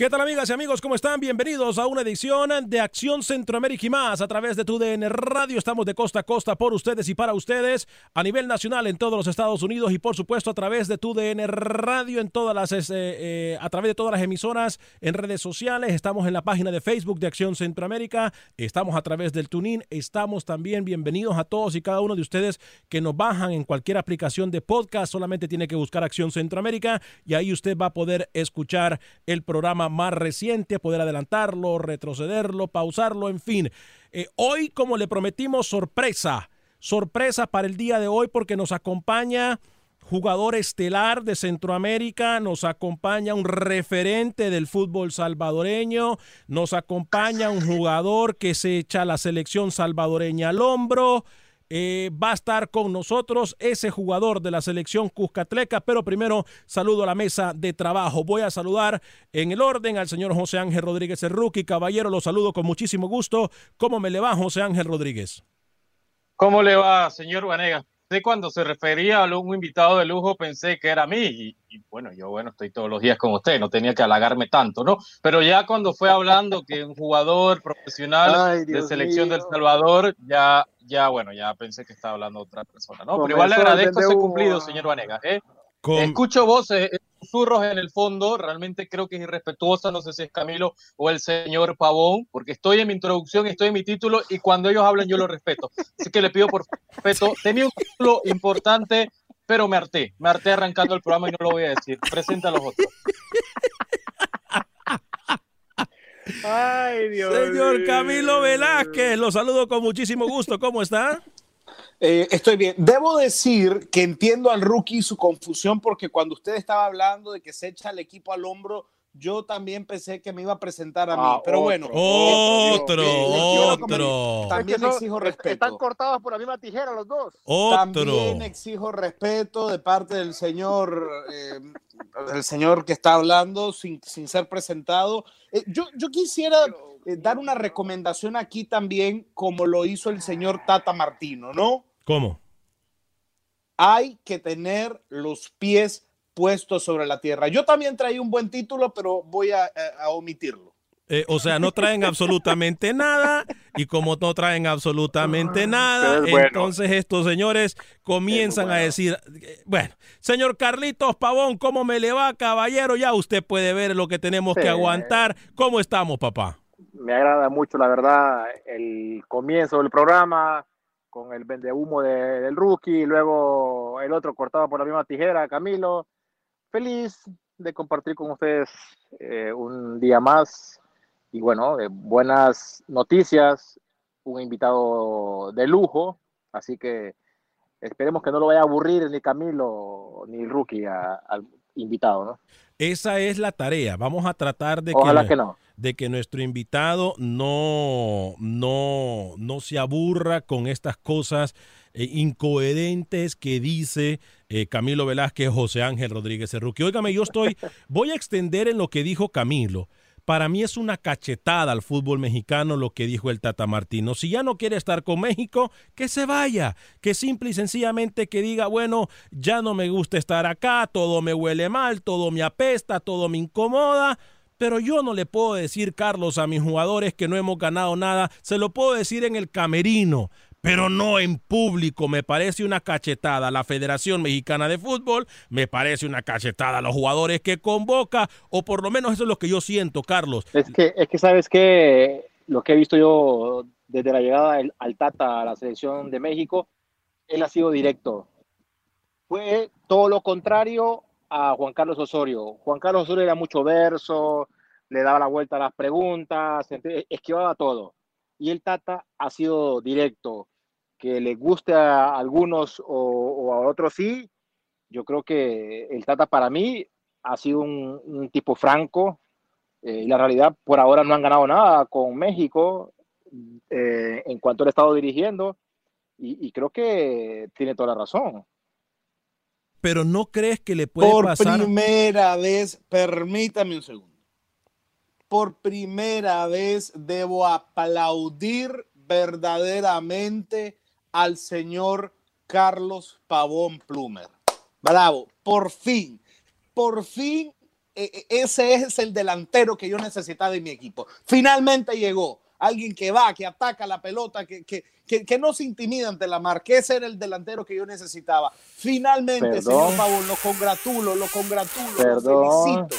¿Qué tal amigas y amigos? ¿Cómo están? Bienvenidos a una edición de Acción Centroamérica y más a través de tu DN Radio. Estamos de costa a costa por ustedes y para ustedes a nivel nacional en todos los Estados Unidos y por supuesto a través de tu DN Radio en todas las eh, eh, a través de todas las emisoras en redes sociales. Estamos en la página de Facebook de Acción Centroamérica. Estamos a través del Tunin. Estamos también bienvenidos a todos y cada uno de ustedes que nos bajan en cualquier aplicación de podcast. Solamente tiene que buscar Acción Centroamérica y ahí usted va a poder escuchar el programa más reciente, poder adelantarlo, retrocederlo, pausarlo, en fin. Eh, hoy, como le prometimos, sorpresa, sorpresa para el día de hoy porque nos acompaña jugador estelar de Centroamérica, nos acompaña un referente del fútbol salvadoreño, nos acompaña un jugador que se echa la selección salvadoreña al hombro, eh, va a estar con nosotros ese jugador de la selección Cuscatleca, pero primero saludo a la mesa de trabajo. Voy a saludar en el orden al señor José Ángel Rodríguez rookie. Caballero, lo saludo con muchísimo gusto. ¿Cómo me le va, José Ángel Rodríguez? ¿Cómo le va, señor Vanega? Cuando se refería a un invitado de lujo pensé que era a mí y, y, bueno, yo bueno, estoy todos los días con usted, no tenía que halagarme tanto, ¿no? Pero ya cuando fue hablando que un jugador profesional Ay, de selección mío. del Salvador, ya, ya bueno, ya pensé que estaba hablando otra persona, ¿no? Pero igual le agradezco ese cumplido, señor Vanega, ¿eh? Con- Escucho voces, eh, susurros en el fondo, realmente creo que es irrespetuosa, no sé si es Camilo o el señor Pavón, porque estoy en mi introducción, estoy en mi título y cuando ellos hablan yo lo respeto. Así que le pido por respeto. Tenía un título importante, pero me harté, me harté arrancando el programa y no lo voy a decir. Presenta a los otros. Ay, Dios Señor. Camilo Velázquez, lo saludo con muchísimo gusto. ¿Cómo está? Eh, estoy bien. Debo decir que entiendo al rookie su confusión porque cuando usted estaba hablando de que se echa el equipo al hombro, yo también pensé que me iba a presentar a mí. Ah, Pero otro, bueno, Otro, eh, otro, también Es que son- exijo Están respeto. cortados por la misma tijera los dos. otro. También exijo respeto de parte del señor, eh, del señor que está hablando sin, sin ser presentado. Eh, yo, yo quisiera eh, dar una recomendación aquí también, como lo hizo el señor Tata Martino, ¿no? ¿Cómo? Hay que tener los pies puestos sobre la tierra. Yo también traía un buen título, pero voy a, a- a omitirlo. Eh, o sea, no traen absolutamente nada y como no traen absolutamente nada, es bueno. entonces estos señores comienzan a decir, eh, bueno, señor Carlitos Pavón, ¿cómo me le va, caballero? Ya usted puede ver lo que tenemos que Sí. aguantar. ¿Cómo estamos, papá? Me agrada mucho, la verdad, el comienzo del programa con el vendehumo de- del rookie, luego el otro cortado por la misma tijera, Camilo. Feliz de compartir con ustedes eh, un día más y bueno, de buenas noticias, un invitado de lujo, así que esperemos que no lo vaya a aburrir ni Camilo ni rookie al invitado, ¿no? Esa es la tarea. Vamos a tratar de Ojalá que, que no. De que nuestro invitado no, no, no se aburra con estas cosas eh, incoherentes que dice eh, Camilo Velázquez, José Ángel Rodríguez Cerruqui. Óigame, yo estoy, voy a extender en lo que dijo Camilo. Para mí es una cachetada al fútbol mexicano lo que dijo el Tata Martino. Si ya no quiere estar con México, que se vaya. Que simple y sencillamente que diga, bueno, ya no me gusta estar acá, todo me huele mal, todo me apesta, todo me incomoda. Pero yo no le puedo decir, Carlos, a mis jugadores que no hemos ganado nada. Se lo puedo decir en el camerino pero no en público. Me parece una cachetada a la Federación Mexicana de Fútbol, me parece una cachetada a los jugadores que convoca, o por lo menos eso es lo que yo siento, Carlos. Es que, es que sabes que lo que he visto yo desde la llegada al Tata a la selección de México, él ha sido directo. Fue todo lo contrario a Juan Carlos Osorio. Juan Carlos Osorio era mucho verso, le daba la vuelta a las preguntas, esquivaba todo. Y el Tata ha sido directo, que le guste a algunos o, a otros sí, yo creo que el Tata para mí ha sido un, un tipo franco. Eh, y la realidad, por ahora no han ganado nada con México eh, en cuanto al estado dirigiendo. Y, y, creo que tiene toda la razón. Pero no crees que le puede por pasar. Por primera vez, permítame un segundo. Por primera vez debo aplaudir verdaderamente al señor Carlos Pavón Plumer. Bravo, por fin, por fin ese es el delantero que yo necesitaba en mi equipo. Finalmente llegó alguien que va, que ataca la pelota, que, que, que, que no se intimida ante la marca. Ese era el delantero que yo necesitaba. Finalmente, Perdón. señor Pavón, lo congratulo, lo congratulo, Perdón. lo felicito.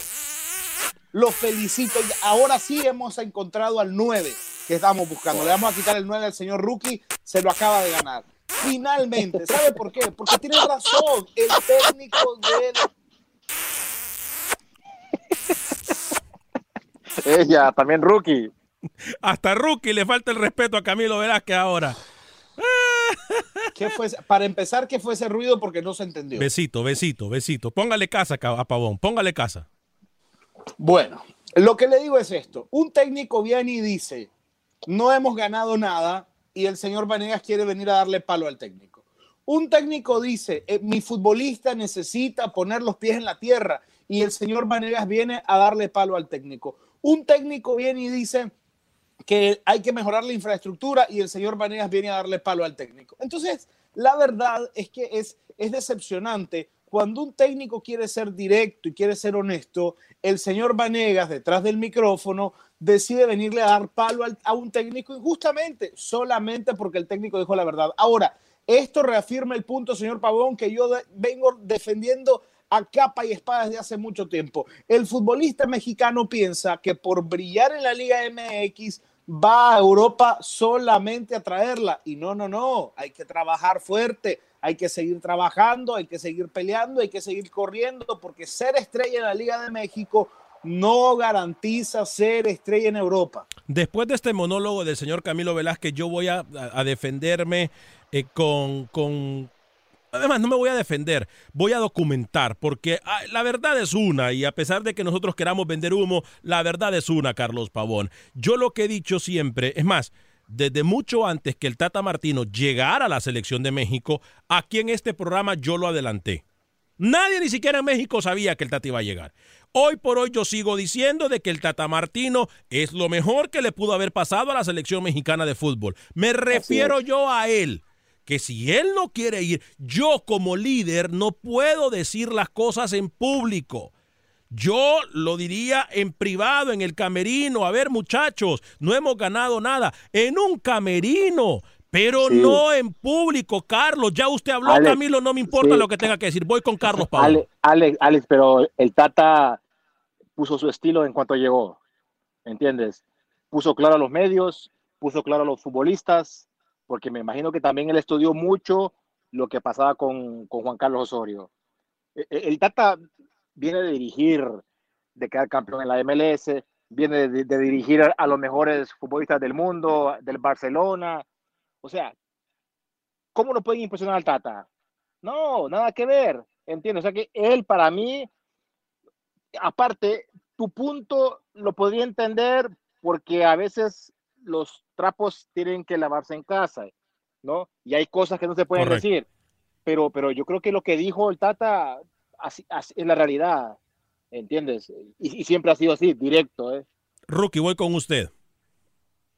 Lo felicito. Ahora sí hemos encontrado al 9 que estamos buscando. Le vamos a quitar el 9 al señor Rookie, se lo acaba de ganar. Finalmente, ¿sabe por qué? Porque tiene razón. El técnico de Ella, también rookie. Hasta Rookie le falta el respeto a Camilo Velázquez ahora. ¿Qué fue? Para empezar, ¿qué fue ese ruido? Porque no se entendió. Besito, besito, besito. Póngale casa a Pavón, póngale casa. Bueno, lo que le digo es esto. Un técnico viene y dice, no hemos ganado nada y el señor Vanegas quiere venir a darle palo al técnico. Un técnico dice, eh, mi futbolista necesita poner los pies en la tierra y el señor Vanegas viene a darle palo al técnico. Un técnico viene y dice que hay que mejorar la infraestructura y el señor Vanegas viene a darle palo al técnico. Entonces, la verdad es que es, es decepcionante cuando un técnico quiere ser directo y quiere ser honesto, el señor Vanegas, detrás del micrófono, decide venirle a dar palo al, a un técnico injustamente, solamente porque el técnico dijo la verdad. Ahora, esto reafirma el punto, señor Pavón, que yo vengo defendiendo a capa y espada desde hace mucho tiempo. El futbolista mexicano piensa que por brillar en la Liga MX va a Europa solamente a traerla. Y no, no, no, hay que trabajar fuerte, hay que seguir trabajando, hay que seguir peleando, hay que seguir corriendo, porque ser estrella en la Liga de México no garantiza ser estrella en Europa. Después de este monólogo del señor Camilo Velázquez, yo voy a, a defenderme eh, con, con, Además, no me voy a defender, voy a documentar, porque ah, la verdad es una, y a pesar de que nosotros queramos vender humo, la verdad es una, Carlos Pavón. Yo lo que he dicho siempre, es más, desde mucho antes que el Tata Martino llegara a la selección de México, aquí en este programa yo lo adelanté. Nadie ni siquiera en México sabía que el Tata iba a llegar. Hoy por hoy yo sigo diciendo de que el Tata Martino es lo mejor que le pudo haber pasado a la selección mexicana de fútbol. Me refiero yo a él que si él no quiere ir, yo como líder no puedo decir las cosas en público. Yo lo diría en privado, en el camerino. A ver, muchachos, no hemos ganado nada. En un camerino, pero sí. no en público. Carlos, ya usted habló, Alex, Camilo, no me importa sí. lo que tenga que decir. Voy con Carlos Pablo. Alex, Alex, Alex, pero el Tata puso su estilo en cuanto llegó. ¿Entiendes? Puso claro a los medios, puso claro a los futbolistas, porque me imagino que también él estudió mucho lo que pasaba con, con Juan Carlos Osorio. El, el, Tata viene de dirigir, de quedar campeón en la MLS, viene de, de, dirigir a los mejores futbolistas del mundo, del Barcelona. O sea, ¿cómo no pueden impresionar al Tata? No, nada que ver, ¿entiendes? O sea que él para mí aparte, tu punto lo podría entender porque a veces los trapos tienen que lavarse en casa, ¿no? Y hay cosas que no se pueden decir. Pero, pero yo creo que lo que dijo el Tata así, es la realidad, ¿entiendes? Y, y, siempre ha sido así, directo, ¿eh? Rookie, voy con usted.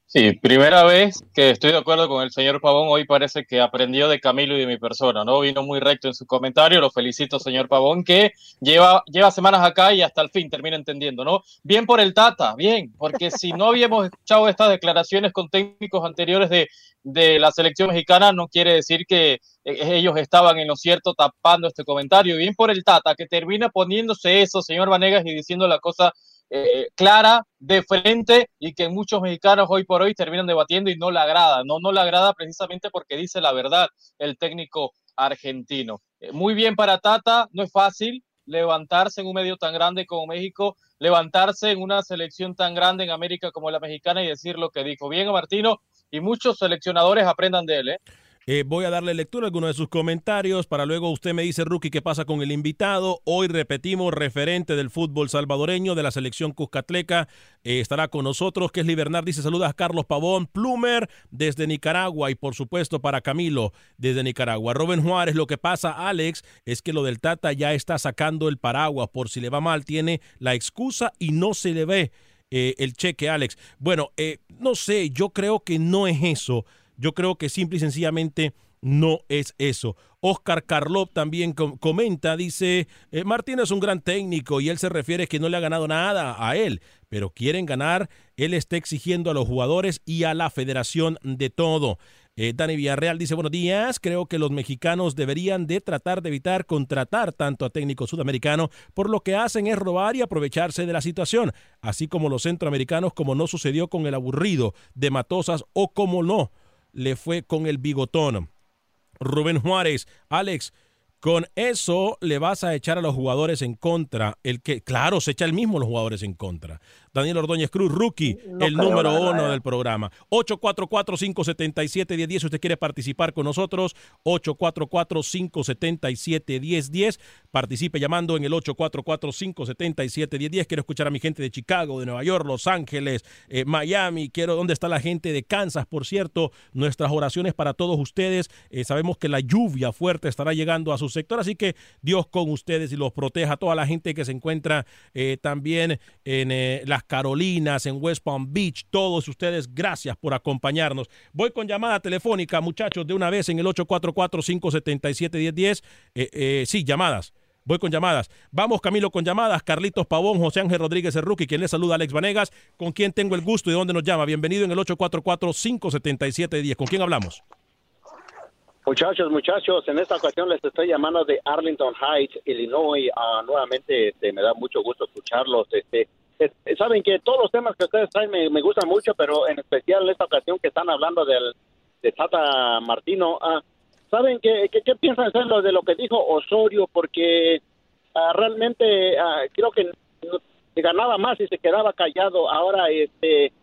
Sí, primera vez que estoy de acuerdo con el señor Pavón. Hoy parece que aprendió de Camilo y de mi persona, ¿no? Vino muy recto en su comentario. Lo felicito, señor Pavón, que lleva, lleva semanas acá y hasta el fin termina entendiendo, ¿no? Bien por el Tata, bien, porque si no habíamos escuchado estas declaraciones con técnicos anteriores de, de la selección mexicana, no quiere decir que eh, ellos estaban en lo cierto tapando este comentario. Bien por el Tata, que termina poniéndose eso, señor Vanegas, y diciendo la cosa eh, clara, de frente y que muchos mexicanos hoy por hoy terminan debatiendo y no le agrada. No, no le agrada precisamente porque dice la verdad el técnico argentino. Eh, muy bien para Tata, no es fácil levantarse en un medio tan grande como México, levantarse en una selección tan grande en América como la mexicana y decir lo que dijo. Bien, Martino, y muchos seleccionadores aprendan de él. ¿eh? Eh, voy a darle lectura a algunos de sus comentarios para luego usted me dice, Rookie, qué pasa con el invitado. Hoy repetimos, referente del fútbol salvadoreño de la selección Cuscatleca, eh, estará con nosotros. Que es Bernard, dice saludas a Carlos Pavón, Plumer desde Nicaragua y por supuesto para Camilo desde Nicaragua. Robin Juárez, lo que pasa, Alex, es que lo del Tata ya está sacando el paraguas. Por si le va mal, tiene la excusa y no se le ve eh, el cheque, Alex. Bueno, no sé, yo creo que no es eso. Yo creo que simple y sencillamente no es eso. Oscar Carlop también comenta, dice, eh, Martín es un gran técnico y él se refiere que no le ha ganado nada a él, pero quieren ganar, él está exigiendo a los jugadores y a la federación de todo. Eh, Dani Villarreal dice, buenos días, creo que los mexicanos deberían de tratar de evitar contratar tanto a técnicos sudamericanos, por lo que hacen es robar y aprovecharse de la situación, así como los centroamericanos, como no sucedió con el aburrido de Matosas o como no le fue con el bigotón. Rubén Juárez, Alex, con eso le vas a echar a los jugadores en contra. El que, claro, se echa el mismo los jugadores en contra. Daniel Ordóñez Cruz, rookie, el número uno del programa. 844-577-1010. Si usted quiere participar con nosotros, 844-577-1010. Participe llamando en el 844-577-1010. Quiero escuchar a mi gente de Chicago, de Nueva York, Los Ángeles, eh, Miami. Quiero, ¿dónde está la gente de Kansas? Por cierto, nuestras oraciones para todos ustedes. Eh, sabemos que la lluvia fuerte estará llegando a su sector, así que Dios con ustedes y los proteja. A toda la gente que se encuentra eh, también en las Carolinas, en West Palm Beach, todos ustedes, gracias por acompañarnos. Voy con llamada telefónica, muchachos, de una vez en el 844-577-1010. Eh, eh, sí, llamadas. Voy con llamadas. Vamos, Camilo, con llamadas. Carlitos Pavón, José Ángel Rodríguez, rookie, quien le saluda, Alex Vanegas, con quien tengo el gusto y de dónde nos llama. Bienvenido en el 844-577-10. ¿Con quién hablamos? Muchachos, muchachos, en esta ocasión les estoy llamando de Arlington Heights, Illinois. Uh, nuevamente este, me da mucho gusto escucharlos. Este, saben que todos los temas que ustedes traen me, gustan mucho, pero en especial en esta ocasión que están hablando del, de Tata Martino, ah, ¿saben qué, qué, piensan hacer lo de lo que dijo Osorio? Porque ah, realmente ah, creo que ganaba más y se quedaba callado. Ahora, este,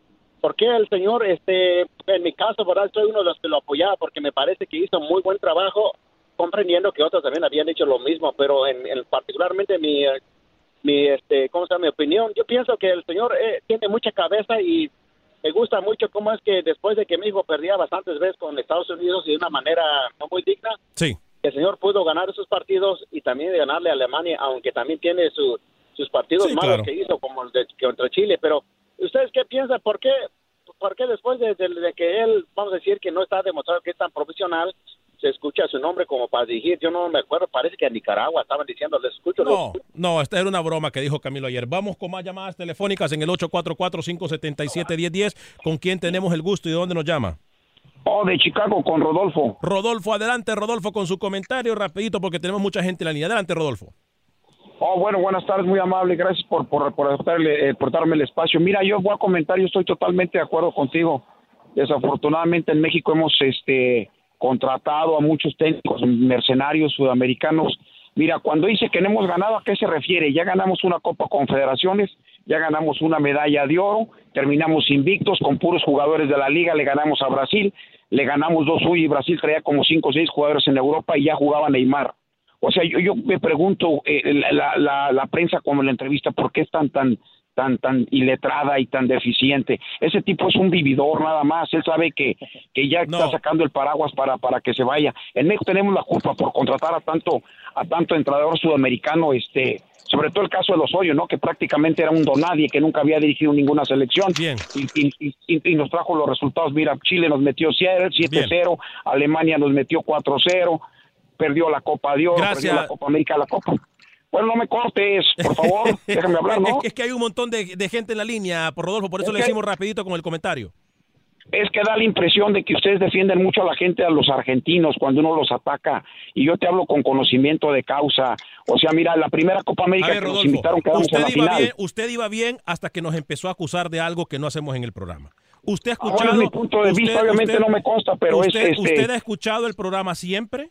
¿por qué el señor, este, en mi caso, verdad, soy uno de los que lo apoyaba porque me parece que hizo muy buen trabajo comprendiendo que otros también habían hecho lo mismo, pero en particularmente mi mi este cómo se mi opinión. Yo pienso que el señor eh, tiene mucha cabeza y me gusta mucho cómo es que después de que mi hijo perdía bastantes veces con Estados Unidos y de una manera no muy digna sí. el señor pudo ganar esos partidos y también ganarle a Alemania aunque también tiene sus partidos malos que hizo como el de contra Chile. Pero ustedes qué piensan por qué por qué después de, de que él vamos a decir que no está demostrado que es tan profesional se escucha su nombre como para dirigir. Yo no me acuerdo, parece que a Nicaragua estaban diciendo, les escucho. No, no, esta era una broma que dijo Camilo ayer. Vamos con más llamadas telefónicas en el 844-577-1010. ¿Con quién tenemos el gusto y de dónde nos llama? Oh, de Chicago, con Rodolfo. Rodolfo, adelante, Rodolfo, con su comentario rapidito porque tenemos mucha gente en la línea. Adelante, Rodolfo. Oh, bueno, buenas tardes, muy amable, gracias por, por, por, eh, por darme el espacio. Mira, yo voy a comentar, yo estoy totalmente de acuerdo contigo. Desafortunadamente en México hemos este, contratado a muchos técnicos mercenarios sudamericanos. Mira, cuando dice que no hemos ganado, ¿a qué se refiere? Ya ganamos una Copa Confederaciones, ya ganamos una medalla de oro, terminamos invictos con puros jugadores de la liga, le ganamos a Brasil, le ganamos dos y Brasil traía como cinco o seis jugadores en Europa y ya jugaba Neymar. O sea, yo, me pregunto, eh, la, prensa como la entrevista, ¿por qué es tan, tan, tan, tan iletrada y tan deficiente? Ese tipo es un vividor nada más, él sabe que, que ya está sacando el paraguas para, para que se vaya. En México tenemos la culpa por contratar a tanto, a tanto entrenador sudamericano, este, sobre todo el caso de los Hoyos, ¿no? Que prácticamente era un donadie, que nunca había dirigido ninguna selección. Y, y, y, y, nos trajo los resultados. Mira, Chile nos metió 7-0, Alemania nos metió 4-0, perdió la Copa de Oro, perdió la Copa América, la Copa. Bueno, no me cortes, por favor, déjame hablar, ¿no? Es, que hay un montón de, de, gente en la línea, por Rodolfo, por eso es le que... decimos rapidito con el comentario es que da la impresión de que ustedes defienden mucho a la gente, a los argentinos, cuando uno los ataca. Y yo te hablo con conocimiento de causa. O sea, mira, la primera Copa América ver, que Rodolfo, nos invitaron quedamos usted en la iba final. Bien, usted iba bien hasta que nos empezó a acusar de algo que no hacemos en el programa. Usted ha escuchado. Ahora, mi punto de usted, vista, obviamente usted, no me consta, pero usted, es. Este... ¿Usted ha escuchado el programa siempre?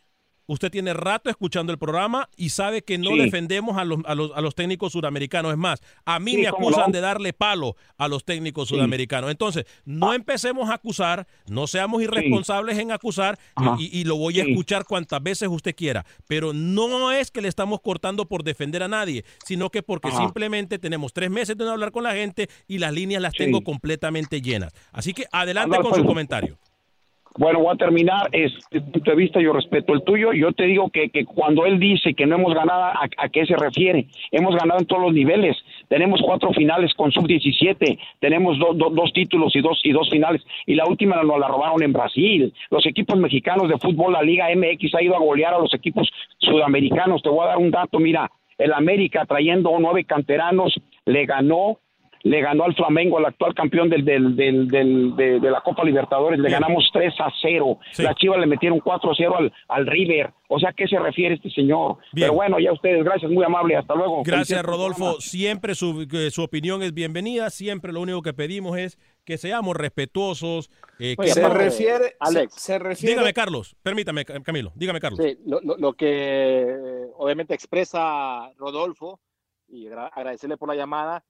Usted tiene rato escuchando el programa y sabe que no Sí. defendemos a los, a, los, a los técnicos sudamericanos. Es más, a mí Sí, me acusan no. de darle palo a los técnicos Sí. sudamericanos. Entonces, no empecemos a acusar, no seamos irresponsables en acusar y, y lo voy a escuchar cuantas veces usted quiera. Pero no es que le estamos cortando por defender a nadie, sino que porque Ajá. simplemente tenemos tres meses de no hablar con la gente y las líneas las tengo completamente llenas. Así que adelante con pues. su comentario. Bueno, voy a terminar. Este punto de vista, yo respeto el tuyo. Yo te digo que, que cuando él dice que no hemos ganado, ¿a, ¿a qué se refiere? Hemos ganado en todos los niveles. Tenemos cuatro finales con sub-17. Tenemos do- do- dos títulos y dos, y dos finales. Y la última nos la robaron en Brasil. Los equipos mexicanos de fútbol, la Liga MX, ha ido a golear a los equipos sudamericanos. Te voy a dar un dato. Mira, el América trayendo nueve canteranos le ganó le ganó al Flamengo, al actual campeón del, del, del, del- de, de la Copa Libertadores, le Bien. ganamos 3 a 0. Sí. Las Chivas le metieron 4 a 0 al, al River. O sea, ¿a qué se refiere este señor? Bien. Pero bueno, ya ustedes, gracias, muy amable, hasta luego. Gracias, Rodolfo. Siempre su, que su opinión es bienvenida. Siempre lo único que pedimos es que seamos respetuosos. eh, que Oye, Se refiere, Alex. se, se refiere Dígame, Carlos. Permítame, Ca- Camilo. Dígame, Carlos. Sí, lo, lo- lo que eh, obviamente expresa Rodolfo, y agra- agradecerle por la llamada,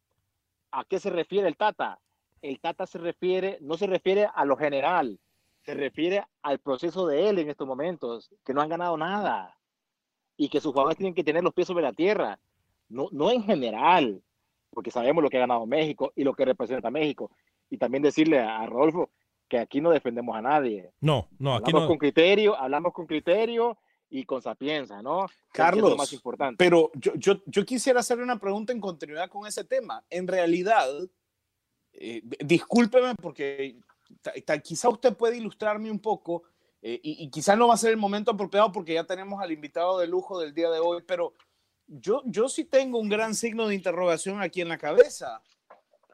¿a qué se refiere el Tata? El Tata se refiere, no se refiere a lo general, se refiere al proceso de él en estos momentos, que no han ganado nada y que sus jugadores tienen que tener los pies sobre la tierra, no, no en general, porque sabemos lo que ha ganado México y lo que representa México. Y también decirle a, Rodolfo que aquí no defendemos a nadie. No, no, aquí hablamos no. con criterio, hablamos con criterio y con sapienza, ¿no? Que es lo Carlos, más importante. pero yo, yo, yo quisiera hacer una pregunta en continuidad con ese tema. En realidad, eh, discúlpeme porque quizá usted puede ilustrarme un poco eh, y, y quizá no va a ser el momento apropiado porque ya tenemos al invitado de lujo del día de hoy, pero yo, yo sí tengo un gran signo de interrogación aquí en la cabeza.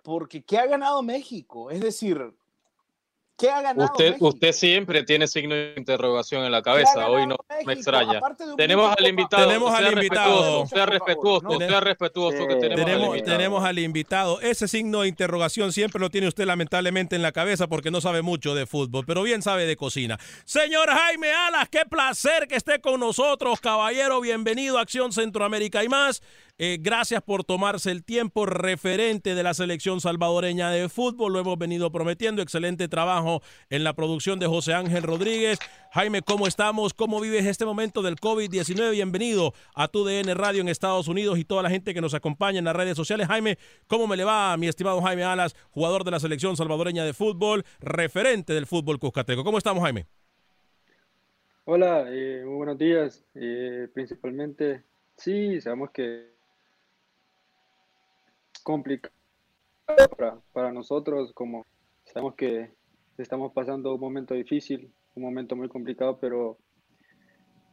Porque ¿qué ha ganado México? Es decir, ¿qué ha ganado Usted, México? usted siempre tiene signo de interrogación en la ¿Qué ha cabeza. Hoy no México? me extraña. Tenemos al invitado. Tenemos al sea invitado. respetuoso, Sea respetuoso, no. sea respetuoso que tenemos, al Tenemos, invitado. tenemos al invitado. Ese signo de interrogación siempre lo tiene usted lamentablemente en la cabeza porque no sabe mucho de fútbol, pero bien sabe de cocina. Señor Jaime Alas, qué placer que esté con nosotros, caballero. Bienvenido a Acción Centroamérica y más. Eh, gracias por tomarse el tiempo referente de la selección salvadoreña de fútbol. Lo hemos venido prometiendo. Excelente trabajo en la producción de José Ángel Rodríguez. Jaime, ¿cómo estamos? ¿Cómo vives este momento del COVID-19? Bienvenido a tu DN Radio en Estados Unidos y toda la gente que nos acompaña en las redes sociales. Jaime, ¿cómo me le va, mi estimado Jaime Alas, jugador de la selección salvadoreña de fútbol, referente del fútbol cuscateco? ¿Cómo estamos, Jaime? Hola, eh, muy buenos días. Eh, principalmente, sí, sabemos que complicado para, para nosotros, como sabemos que estamos pasando un momento difícil, un momento muy complicado, pero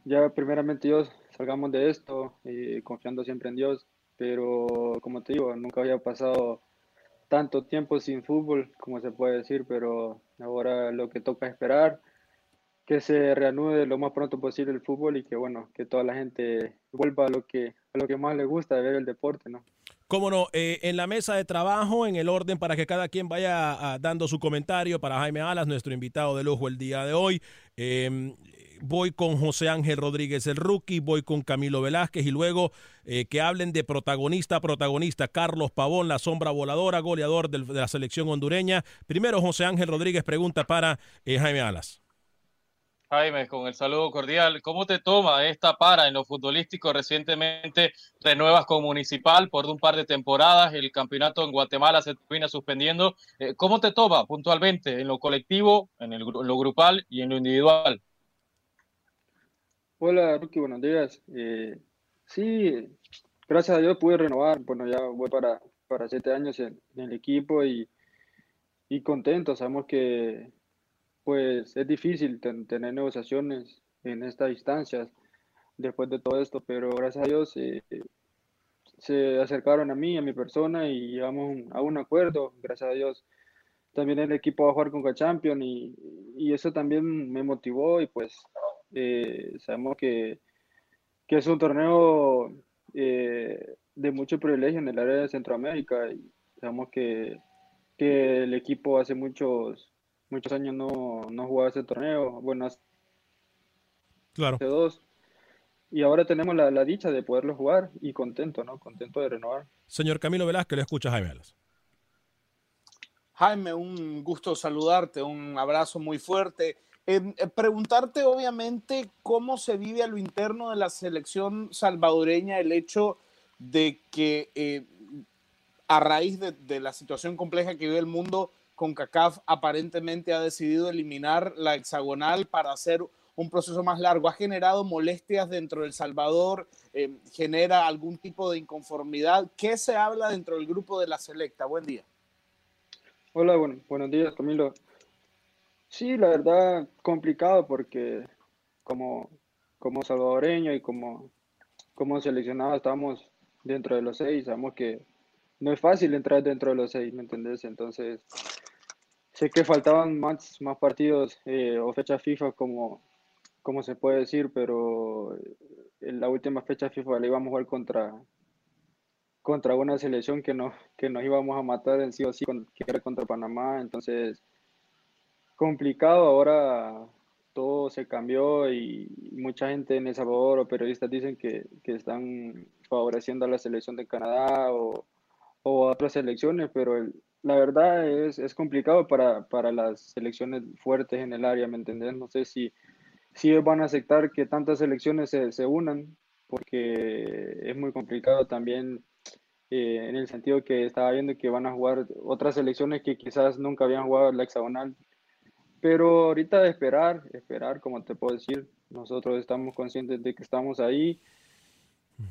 ya primeramente Dios, salgamos de esto, eh, confiando siempre en Dios, pero como te digo, nunca había pasado tanto tiempo sin fútbol, como se puede decir, pero ahora lo que toca es esperar que se reanude lo más pronto posible el fútbol y que bueno, que toda la gente vuelva a lo que a lo que más le gusta de ver el deporte, ¿no? Cómo no, eh, en la mesa de trabajo, en el orden para que cada quien vaya ah, dando su comentario para Jaime Alas, nuestro invitado de lujo el día de hoy. Eh, voy con José Ángel Rodríguez, el rookie, voy con Camilo Velázquez y luego eh, que hablen de protagonista protagonista, Carlos Pavón, la sombra voladora, goleador de la selección hondureña. Primero, José Ángel Rodríguez pregunta para eh, Jaime Alas. Jaime, con el saludo cordial. ¿Cómo te toma esta para en lo futbolístico? Recientemente renuevas con Municipal por un par de temporadas. El campeonato en Guatemala se termina suspendiendo. Eh, ¿Cómo te toma puntualmente en lo colectivo, en, lo grupal y en lo individual? Hola, Ruki, buenos días. Eh, sí, gracias a Dios pude renovar. Bueno, ya voy para, para siete años en, el equipo y, y contento. Sabemos que pues es difícil tener negociaciones en estas instancias después de todo esto, pero gracias a Dios eh, se acercaron a mí, a mi persona y llegamos a un acuerdo, gracias a Dios. También el equipo va a jugar con K-Champion y, y, eso también me motivó y pues eh, sabemos que, que, es un torneo eh, de mucho privilegio en el área de Centroamérica y sabemos que, que el equipo hace muchos muchos años no, no jugaba ese torneo, bueno, hace claro. dos. Y ahora tenemos la, la, dicha de poderlo jugar y contento, ¿no? Contento de renovar. Señor Camilo Velázquez, le escucha Jaime Alas. Jaime, un gusto saludarte, un abrazo muy fuerte. Eh, eh, preguntarte, obviamente, cómo se vive a lo interno de la selección salvadoreña el hecho de que eh, a raíz de, de, la situación compleja que vive el mundo, CONCACAF aparentemente ha decidido eliminar la hexagonal para hacer un proceso más largo. ¿Ha generado molestias dentro del Salvador? Eh, ¿Genera algún tipo de inconformidad? ¿Qué se habla dentro del grupo de la selecta? Buen día. Hola, bueno, buenos días, Camilo. Sí, la verdad, complicado porque como, como salvadoreño y como, como seleccionado estamos dentro de los seis, sabemos que no es fácil entrar dentro de los seis, ¿me entendés? Entonces, sé que faltaban más, más partidos eh, o fecha FIFA como, como se puede decir, pero en la última fecha FIFA la íbamos a jugar contra, contra una selección que, no, que nos íbamos a matar en sí o sí, que era contra Panamá, entonces complicado, ahora todo se cambió y mucha gente en El Salvador o periodistas dicen que, que están favoreciendo a la selección de Canadá o, o otras selecciones, pero el, la verdad es, es complicado para, para, las selecciones fuertes en el área, ¿me entendés? No sé si, si van a aceptar que tantas selecciones se, se unan, porque es muy complicado también eh, en el sentido que estaba viendo que van a jugar otras selecciones que quizás nunca habían jugado la hexagonal. Pero ahorita esperar, esperar, como te puedo decir, nosotros estamos conscientes de que estamos ahí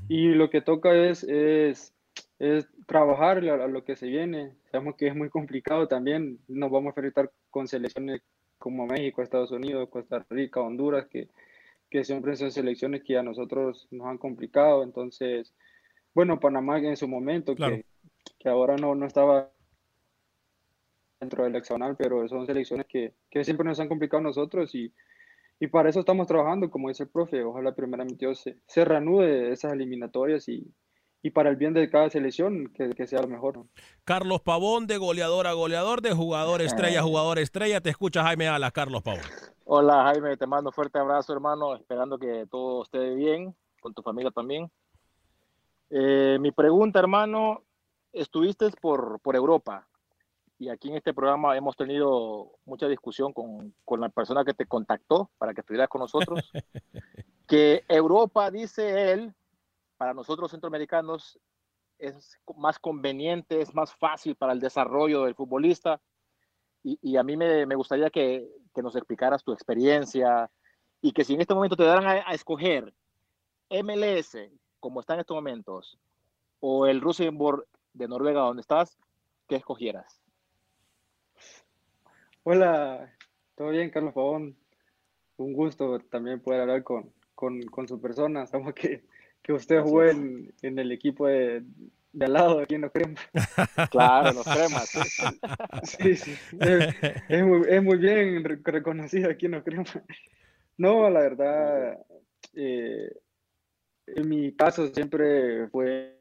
y lo que toca es, es es trabajar a, lo que se viene. Sabemos que es muy complicado también. Nos vamos a enfrentar con selecciones como México, Estados Unidos, Costa Rica, Honduras, que, que siempre son selecciones que a nosotros nos han complicado. Entonces, bueno, Panamá en su momento, que, que, ahora no, no estaba dentro del hexagonal, pero son selecciones que, que siempre nos han complicado a nosotros y, y para eso estamos trabajando, como dice el profe. Ojalá primeramente se, se reanude esas eliminatorias y, y para el bien de cada selección que, sea lo mejor. Carlos Pavón, de goleador a goleador, de jugador estrella a jugador estrella. Te escucha Jaime Alas, Carlos Pavón. Hola Jaime, te mando un fuerte abrazo hermano, esperando que todo esté bien, con tu familia también. Eh, mi pregunta hermano, estuviste por, por Europa y aquí en este programa hemos tenido mucha discusión con, con la persona que te contactó para que estuvieras con nosotros, que Europa, dice él, para nosotros centroamericanos es más conveniente, es más fácil para el desarrollo del futbolista. Y, a mí me, gustaría que, nos explicaras tu experiencia y que si en este momento te daran a, escoger MLS, como está en estos momentos, o el Rosenborg de Noruega, donde estás, ¿qué escogieras? Hola, ¿todo bien, Carlos Pavón? Un gusto también poder hablar con, con, con su persona. Sabemos que usted jugó en, en, el equipo de, de, al lado, aquí en los cremas. Claro, los cremas. Sí, sí. Es, muy, es, muy, bien reconocido aquí en los cremas. No, la verdad, eh, en mi caso siempre fue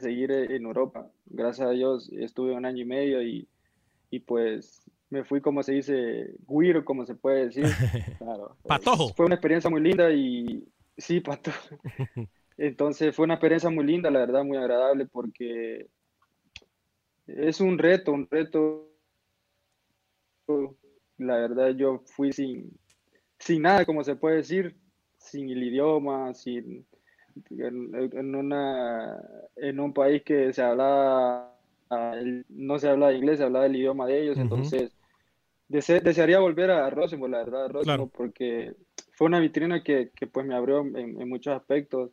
seguir en Europa. Gracias a Dios estuve un año y medio y, y pues me fui, como se dice, guiro, como se puede decir. Claro. Patojo. Fue una experiencia muy linda y, Sí, Pato. Entonces fue una experiencia muy linda, la verdad, muy agradable porque es un reto, un reto. La verdad, yo fui sin, sin nada, como se puede decir, sin el idioma, sin en, una, en un país que se habla, no se habla inglés, se habla el idioma de ellos, entonces desearía volver a Rosenborg, la verdad, Rosenborg, porque fue una vitrina que, que pues me abrió en, muchos aspectos.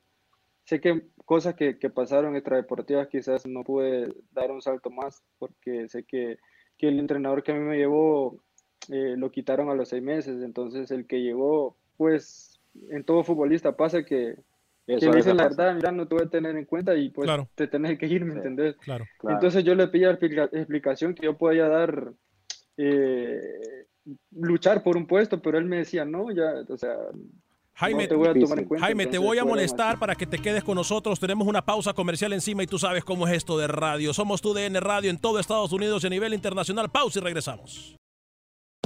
Sé que cosas que, que, pasaron extradeportivas quizás no pude dar un salto más, porque sé que, que el entrenador que a mí me llevó eh, lo quitaron a los seis meses, entonces el que llegó, pues en todo futbolista pasa que, que dicen la verdad, mira, no te voy a tener en cuenta y pues te tenés que ir, ¿me entendés? Claro. Entonces yo le pedí explicación que yo podía dar, eh, luchar por un puesto, pero él me decía, no, ya, o sea... Jaime, te voy a, tomar en cuenta, Jaime, te voy a molestar para que te quedes con nosotros. Tenemos una pausa comercial encima y tú sabes cómo es esto de radio. Somos tu DN Radio en todo Estados Unidos y a nivel internacional. Pausa y regresamos.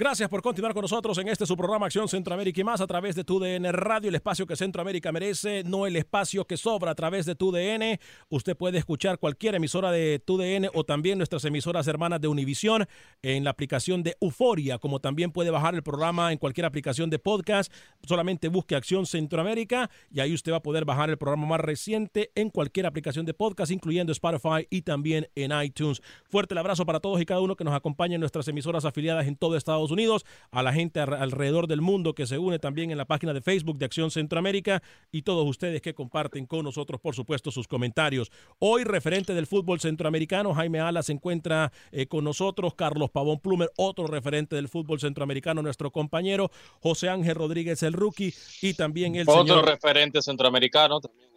Gracias por continuar con nosotros en este su programa Acción Centroamérica y más a través de tu DN Radio, el espacio que Centroamérica merece, no el espacio que sobra a través de tu DN. Usted puede escuchar cualquier emisora de tu DN o también nuestras emisoras hermanas de Univisión en la aplicación de Euforia, como también puede bajar el programa en cualquier aplicación de podcast. Solamente busque Acción Centroamérica y ahí usted va a poder bajar el programa más reciente en cualquier aplicación de podcast, incluyendo Spotify y también en iTunes. Fuerte el abrazo para todos y cada uno que nos acompaña en nuestras emisoras afiliadas en todo Estados Unidos, a la gente alrededor del mundo que se une también en la página de Facebook de Acción Centroamérica y todos ustedes que comparten con nosotros, por supuesto, sus comentarios. Hoy, referente del fútbol centroamericano, Jaime Ala se encuentra eh, con nosotros, Carlos Pavón Plumer, otro referente del fútbol centroamericano, nuestro compañero, José Ángel Rodríguez, el rookie, y también el otro referente centroamericano también.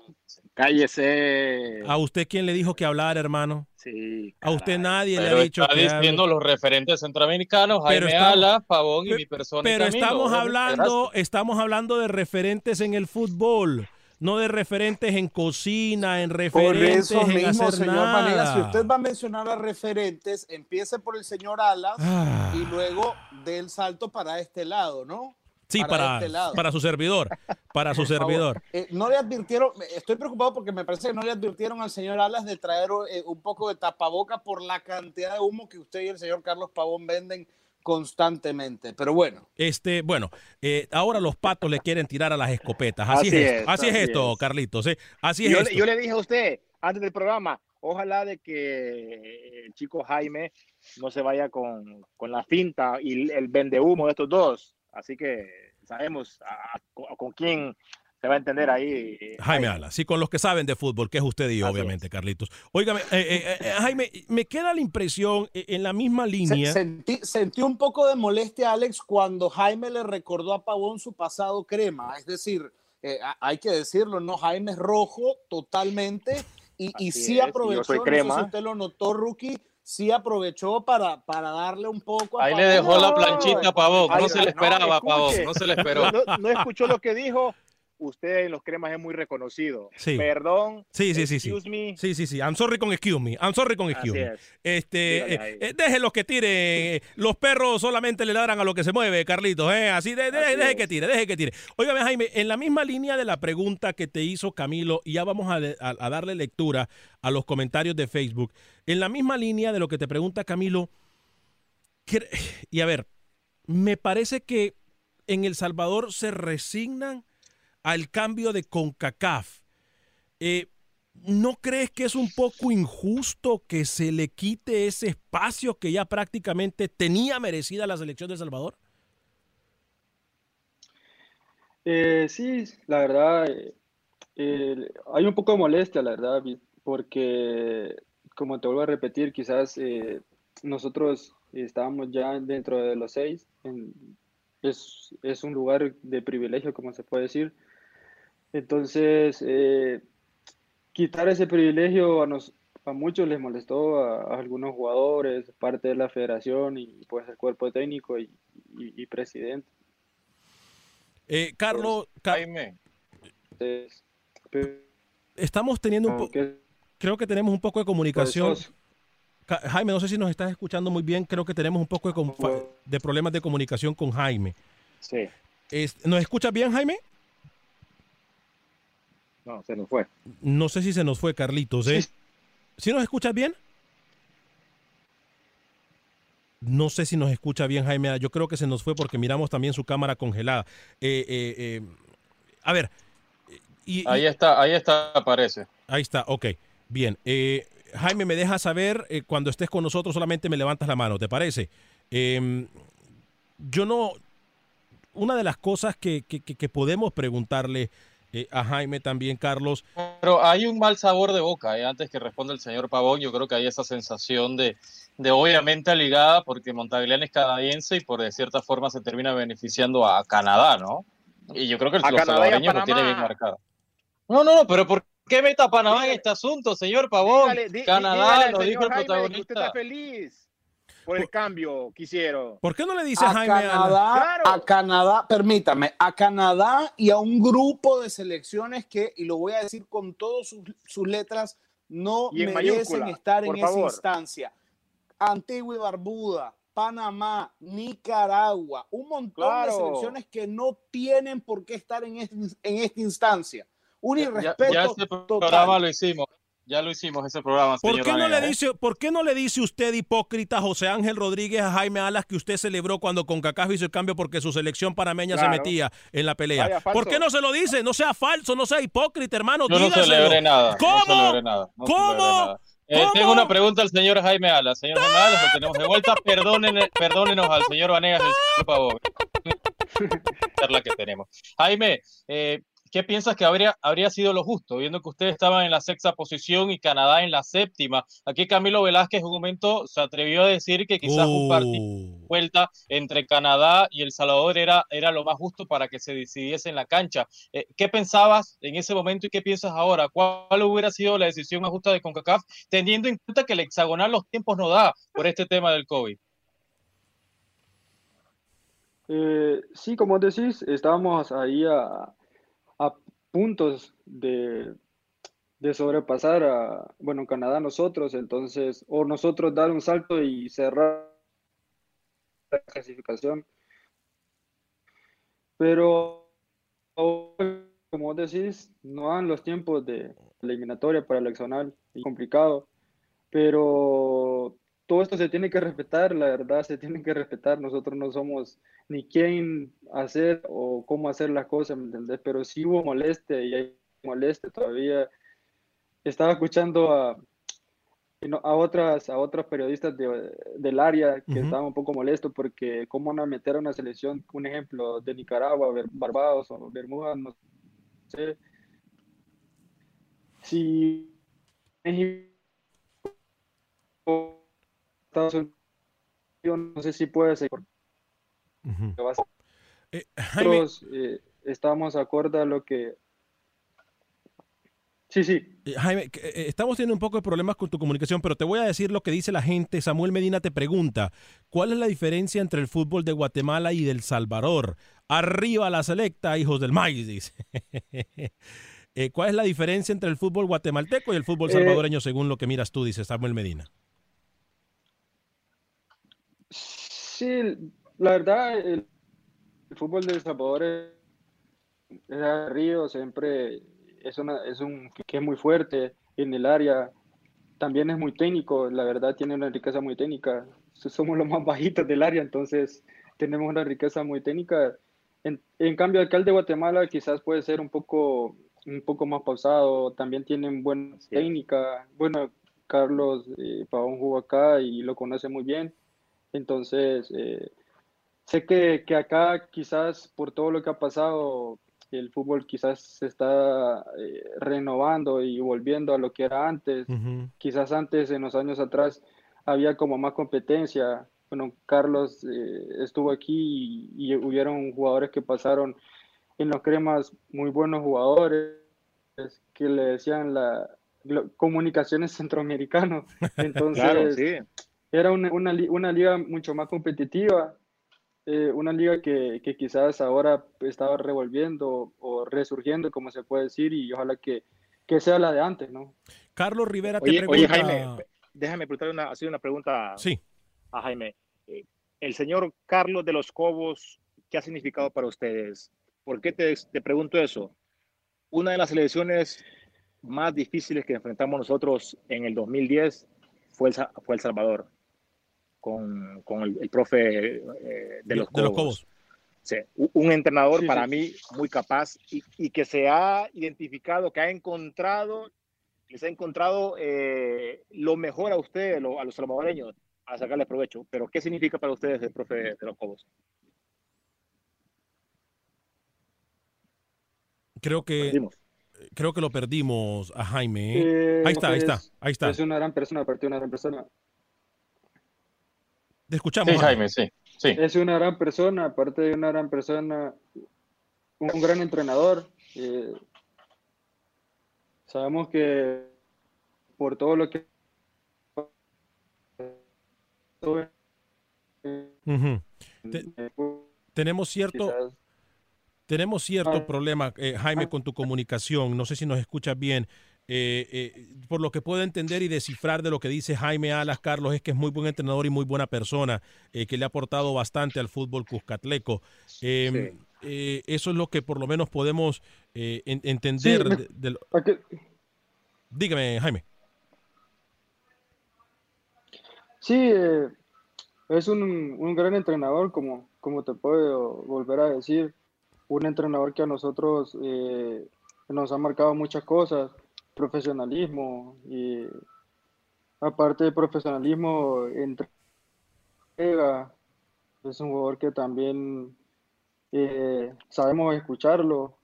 Cállese. ¿A usted quién le dijo que hablar, hermano? Sí. A usted nadie le ha dicho está diciendo los referentes centroamericanos, Jaime pero Pavón y mi persona. Pero estamos hablando, estamos hablando de referentes en el fútbol no de referentes en cocina, en referentes por eso mismo, señor Manila, si usted va a mencionar a referentes, empiece por el señor Alas ah. y luego dé el salto para este lado, ¿no? Sí, para, este para, su servidor, para su servidor. Eh, no le advirtieron, estoy preocupado porque me parece que no le advirtieron al señor Alas de traer eh, un poco de tapaboca por la cantidad de humo que usted y el señor Carlos Pavón venden constantemente, pero bueno. Este, bueno, eh, ahora los patos le quieren tirar a las escopetas. Así, es, esto, así, es esto, Carlitos. Así yo, es yo le dije a usted antes del programa, ojalá de que el chico Jaime no se vaya con, con la finta y el vende humo de estos dos. Así que sabemos con quién se va a entender ahí. Jaime Ala, sí, con los que saben de fútbol, que es usted y obviamente, Carlitos. Óigame, eh, eh, eh, Jaime, me queda la impresión en la misma línea. Sentí, sentí, un poco de molestia, Alex, cuando Jaime le recordó a Pavón su pasado crema. Es decir, hay que decirlo, ¿no? Jaime es rojo totalmente y, y sí aprovechó, no sé si usted lo notó, Rookie, sí aprovechó para, para darle un poco a Ahí le dejó la planchita a Pavón, no se le esperaba, Pavón, no se le esperó. no, escuchó lo que dijo, usted en los cremas es muy reconocido. Sí. Perdón. Sí, sí, sí. sí. Sí, sí, sí. I'm sorry con excuse me. I'm sorry con excuse me. Este, eh, eh, deje los que tire. Los perros solamente le ladran a lo que se mueve, Carlitos. ¿eh? Así, de, deje que tire, deje que tire. Óigame, Jaime, en la misma línea de la pregunta que te hizo Camilo, y ya vamos a, a darle lectura a los comentarios de Facebook. En la misma línea de lo que te pregunta Camilo, y a ver, me parece que en El Salvador se resignan al cambio de CONCACAF. Eh, ¿No crees que es un poco injusto que se le quite ese espacio que ya prácticamente tenía merecida la selección de Salvador? Eh, sí, la verdad, eh, hay un poco de molestia, la verdad, porque, como te vuelvo a repetir, quizás nosotros estábamos ya dentro de los seis, es, es, un lugar de privilegio, como se puede decir, entonces, eh, quitar ese privilegio a, nos, a muchos les molestó, a, algunos jugadores, parte de la federación y pues el cuerpo técnico y, y, presidente. Eh, Carlos, Jaime. estamos teniendo un poco, creo que tenemos un poco de comunicación. Jaime, no sé si nos estás escuchando muy bien, creo que tenemos un poco de, de problemas de comunicación con Jaime. Sí. ¿Nos escuchas bien, Jaime? No, se nos fue. No sé si se nos fue, Carlitos. ¿eh? ¿Sí nos escuchas bien? No sé si nos escucha bien, Jaime. Yo creo que se nos fue porque miramos también su cámara congelada. Eh, eh, eh, a ver. Y, ahí está, ahí está, aparece. Ahí está, ok. Bien. Jaime, me dejas saber cuando estés con nosotros, solamente me levantas la mano, ¿te parece? Em, yo no. Una de las cosas que, que, que podemos preguntarle eh, a Jaime también, Carlos. Pero hay un mal sabor de boca, eh, antes que responda el señor Pavón, yo creo que hay esa sensación de, de obviamente aligada, porque Montagliani es canadiense y por de cierta forma se termina beneficiando a Canadá, ¿no? Y yo creo que el, los salvadoreños lo tiene bien marcado. No, no, no, pero ¿por qué meta Panamá en este asunto, señor Pavón? Canadá, lo dijo el protagonista. Usted está feliz por el cambio quisieron. ¿Por qué no le dice a, Jaime Canadá, a Canadá, permítame, a Canadá y a un grupo de selecciones que, y lo voy a decir con todas sus, letras, no merecen estar en esa instancia. Antigua y Barbuda, Panamá, Nicaragua, un montón de selecciones que no tienen por qué estar en, en esta instancia. Un irrespeto. Ya, este programa lo hicimos. Ya lo hicimos ese programa, ¿Por qué, no le dice, ¿Por qué no le dice usted, hipócrita, José Ángel Rodríguez, a Jaime Alas, que usted celebró cuando Concacaf hizo el cambio porque su selección panameña se metía en la pelea? ¿Por qué no se lo dice? No sea falso, no sea hipócrita, hermano. Yo no celebré nada. ¿Cómo? No ¿Cómo? Eh, tengo una pregunta al señor Jaime Alas. Señor Jaime Alas, lo tenemos de vuelta. perdónenos al señor Vanegas, por favor. la que tenemos. Jaime, eh, ¿Qué piensas que habría, habría sido lo justo, viendo que ustedes estaban en la sexta posición y Canadá en la séptima? Aquí Camilo Velázquez en un momento se atrevió a decir que quizás un partido uh. vuelta entre Canadá y El Salvador era, era lo más justo para que se decidiese en la cancha. Eh, ¿Qué pensabas en ese momento y qué piensas ahora? ¿Cuál hubiera sido la decisión más justa de CONCACAF, teniendo en cuenta que el hexagonal los tiempos no da por este tema del COVID? Eh, sí, como decís, estábamos ahí a puntos de, de sobrepasar a, bueno, Canadá nosotros, entonces, o nosotros dar un salto y cerrar la clasificación. Pero, como decís, no dan los tiempos de eliminatoria para el eleccional, es complicado, pero todo esto se tiene que respetar, la verdad se tiene que respetar, nosotros no somos ni quién hacer o cómo hacer las cosas, ¿me entendés? Pero sí hubo molestia y hay molestia todavía. Estaba escuchando a, a otras, a otros periodistas del área que estaban un poco molestos porque cómo no meter a una selección, un ejemplo, de Nicaragua, Barbados o Bermuda, no sé. Si Estados Unidos, no sé si puede eh, Nosotros eh, estamos acorde a lo que... Sí, sí. Eh, Jaime, estamos teniendo un poco de problemas con tu comunicación, pero te voy a decir lo que dice la gente. Samuel Medina te pregunta, ¿cuál es la diferencia entre el fútbol de Guatemala y del Salvador? Arriba la selecta, hijos del maíz, dice. ¿Cuál es la diferencia entre el fútbol guatemalteco y el fútbol salvadoreño según lo que miras tú, dice Samuel Medina? Sí, la verdad, el, fútbol de El Salvador es, es río, siempre es, una, es un que es muy fuerte en el área. También es muy técnico, la verdad tiene una riqueza muy técnica. Somos los más bajitos del área, entonces tenemos una riqueza muy técnica. En, en cambio, el alcalde de Guatemala quizás puede ser un poco, un poco más pausado, también tienen buena técnica. Bueno, Carlos eh, Pavón jugó acá y lo conoce muy bien. Entonces, eh, Sé que, que, acá quizás por todo lo que ha pasado, el fútbol quizás se está eh, renovando y volviendo a lo que era antes. Quizás antes, en los años atrás, había como más competencia. Bueno, Carlos eh, estuvo aquí y, y, hubieron jugadores que pasaron en los cremas muy buenos jugadores que le decían la, comunicaciones centroamericanos. Entonces, era una, una, una, liga mucho más competitiva, eh, una liga que, que, quizás ahora estaba revolviendo o resurgiendo, como se puede decir, y ojalá que, que sea la de antes, ¿no? Carlos Rivera te pregunta... Oye, Jaime, déjame preguntarle una, una pregunta sí. a Jaime. Eh, el señor Carlos de los Cobos, ¿qué ha significado para ustedes? ¿Por qué te, te pregunto eso? Una de las elecciones más difíciles que enfrentamos nosotros en el 2010 fue El, fue el Salvador, con, con el, profe eh, de, los Cobos. Sí, un entrenador para mí muy capaz y, y, que se ha identificado, que ha encontrado, les ha encontrado eh, lo mejor a ustedes, a los salvadoreños, a sacarles provecho. Pero, ¿qué significa para ustedes el profe de los Cobos? Creo que creo que lo perdimos a Jaime. ¿eh? Eh, ahí está, ahí está, ahí está. Es una gran persona, aparte una gran persona. Te escuchamos. Sí, Jaime, sí, sí. Es una gran persona, aparte de una gran persona, un gran entrenador. Eh, sabemos que por todo lo que tenemos cierto tenemos cierto ah. problema, eh, Jaime, ah. con tu comunicación. No sé si nos escuchas bien. Eh, eh, por lo que puedo entender y descifrar de lo que dice Jaime Alas, Carlos, es que es muy buen entrenador y muy buena persona, que le ha aportado bastante al fútbol cuscatleco. Em, eso es lo que por lo menos podemos entender. Dígame, Jaime. Sí, es un, un, gran entrenador, como, como te puedo volver a decir un entrenador que a nosotros eh, nos ha marcado muchas cosas, profesionalismo y aparte de profesionalismo, entrega, es un jugador que también eh, sabemos escucharlo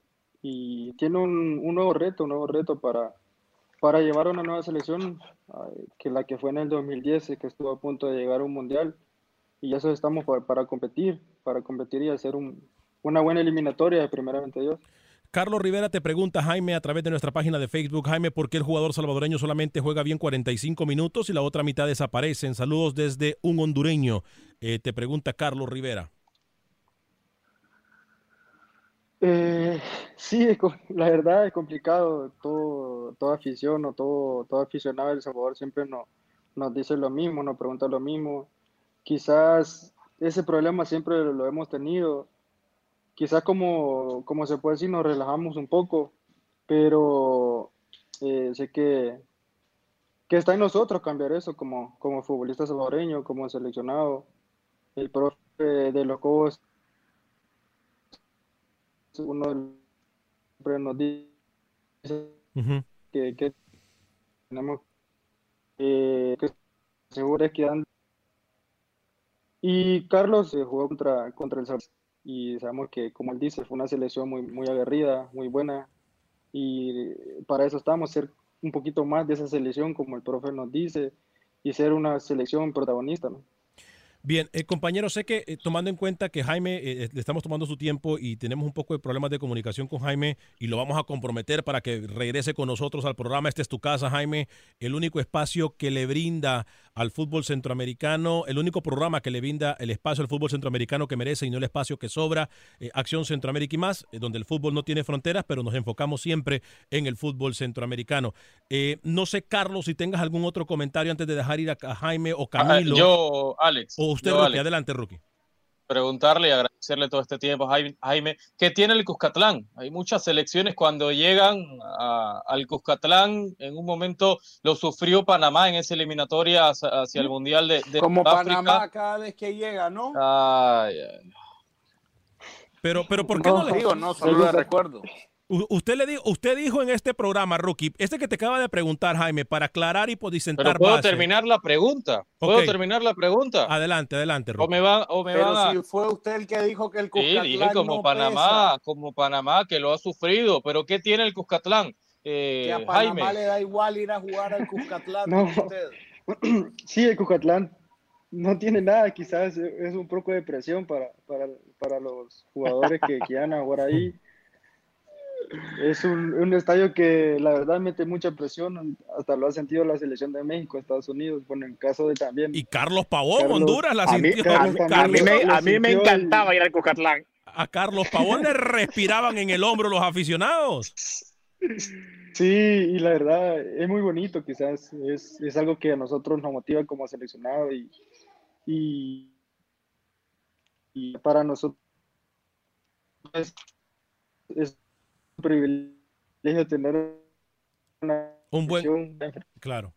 y tiene un, nuevo reto, un nuevo reto para, para llevar una nueva selección, que la que fue en el 2010, que estuvo a punto de llegar a un mundial, y eso estamos para competir, para competir y hacer un, una buena eliminatoria, primeramente Dios. Carlos Rivera te pregunta, Jaime, a través de nuestra página de Facebook, Jaime, ¿por qué el jugador salvadoreño solamente juega bien 45 minutos y la otra mitad desaparece? Saludos desde un hondureño. Eh, te pregunta Carlos Rivera. Eh, sí, la verdad es complicado. Todo, toda afición o todo, todo aficionado del Salvador siempre nos, nos dice lo mismo, nos pregunta lo mismo. Quizás ese problema siempre lo hemos tenido quizás como, como se puede decir, nos relajamos un poco, pero eh, sé que, que está en nosotros cambiar eso como, como futbolista salvadoreño, como seleccionado. El profe de los Cobos, uno siempre nos dice que, tenemos eh, que seguro es que. Y Carlos se jugó contra, contra el Salvador y sabemos que, como él dice, fue una selección muy, muy aguerrida, muy buena y para eso estamos, ser un poquito más de esa selección, como el profe nos dice, y ser una selección protagonista. ¿no? Bien, eh, compañero, sé que eh, tomando en cuenta que Jaime, eh, le estamos tomando su tiempo y tenemos un poco de problemas de comunicación con Jaime y lo vamos a comprometer para que regrese con nosotros al programa. Este es tu casa, Jaime, el único espacio que le brinda al fútbol centroamericano, el único programa que le brinda el espacio al fútbol centroamericano que merece y no el espacio que sobra, Acción Centroamérica y más, donde el fútbol no tiene fronteras, pero nos enfocamos siempre en el fútbol centroamericano. no sé, Carlos, si tengas algún otro comentario antes de dejar ir a, Jaime o ah, Camilo. yo, Alex usted, Rookie, adelante, Rookie. Preguntarle y agradecerle todo este tiempo, Jaime, ¿qué tiene el Cuscatlán? Hay muchas selecciones cuando llegan al Cuscatlán, en un momento lo sufrió Panamá en esa eliminatoria hacia, el Mundial de, de Como Panamá cada vez que llega, ¿no? Ay, Pero, pero ¿por qué no, le digo? No, solo recuerdo. Usted, le dijo, usted dijo en este programa, Rookie, este que te acaba de preguntar, Jaime, para aclarar y disentar Pero puedo terminar la pregunta. ¿Puedo terminar la pregunta? Adelante, adelante, Rookie. O me va, o me Pero si fue usted el que dijo que el Cuscatlán Sí, dije como Panamá, como Panamá, que lo ha sufrido. Pero ¿qué tiene el Cuscatlán? Eh, que a Panamá le da igual ir a jugar al Cuscatlán. no. Usted. Sí, el Cuscatlán no tiene nada, quizás es un poco de presión para, para, para los jugadores que quieran jugar ahí Es un, un, estadio que la verdad mete mucha presión, hasta lo ha sentido la selección de México, Estados Unidos, bueno, en caso de también. Y Carlos Pavón, Honduras, la a mí, sintió. a, mí, a mí me, a mí me encantaba ir al Cucatlán. A Carlos Pavón le respiraban en el hombro los aficionados. Sí, y la verdad es muy bonito, quizás es, es algo que a nosotros nos motiva como seleccionado y, y, y para nosotros es, es un privilegio tener una un buen claro